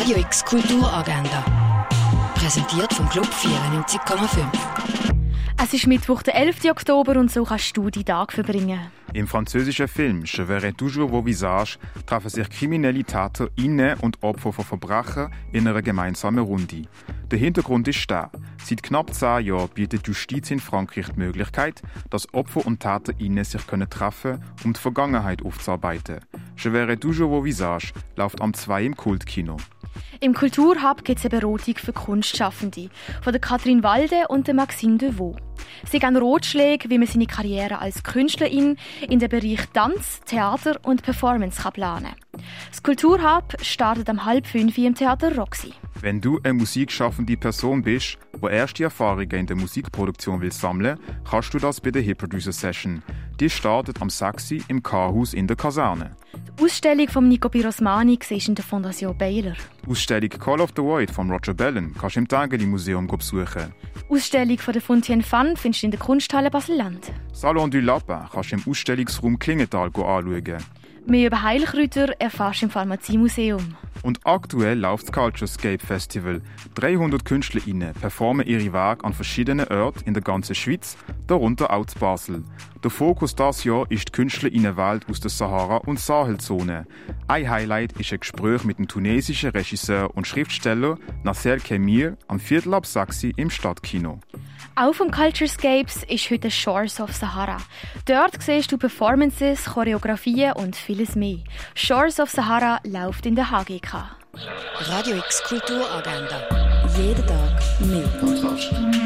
Radio X Kulturagenda. Präsentiert vom Club 94,5. Es ist Mittwoch, der 11. Oktober und so kannst du die Tag verbringen. Im französischen Film Je verrai toujours vos visages treffen sich kriminelle Täter innen und Opfer von Verbrechen in einer gemeinsamen Runde. Der Hintergrund ist der. Seit knapp zehn Jahren bietet die Justiz in Frankreich die Möglichkeit, dass Opfer und Täter innen sich können treffen um die Vergangenheit aufzuarbeiten. Je verrai toujours vos visages läuft am 2 im Kultkino. Im Kulturhub gibt es eine Beratung für Kunstschaffende von der Katrin Walde und der Maxime Devaux. Sie geben Ratschläge, wie man seine Karriere als Künstlerin in den Bereich Tanz, Theater und Performance kann planen kann. Das Kulturhub startet am halb fünf im Theater Roxy. Wenn du eine musikschaffende Person bist, die erste Erfahrungen in der Musikproduktion will sammeln, kannst du das bei der Hip Producer Session. Die startet am 6. im K-Haus in der Kaserne. Die Ausstellung von Nico Pirosmani siehst in der Fondation Baylor. Die Ausstellung Call of the Void von Roger Bellen kannst du im Tageli Museum besuchen. Die Ausstellung von der Fontaine Fun findest du in der Kunsthalle Basel-Land. Salon du Lapin kannst du im Ausstellungsraum Klingenthal anschauen. Mehr über Heilkräuter erfährst du im Pharmaziemuseum. Und aktuell läuft das Culturescape Festival. 300 KünstlerInnen performen ihre Werke an verschiedenen Orten in der ganzen Schweiz, darunter auch zu Basel. Der Fokus dieses Jahr ist die KünstlerInnenwelt aus der Sahara- und Sahelzone. Ein Highlight ist ein Gespräch mit dem tunesischen Regisseur und Schriftsteller Nasser Kemir am Viertel ab 6 im Stadtkino. Auch vom Culturescapes ist heute Shores of Sahara. Dort siehst du Performances, Choreografien und vieles mehr. Shores of Sahara läuft in der HGK. Radio X Kulturagenda. Jeden Tag mehr.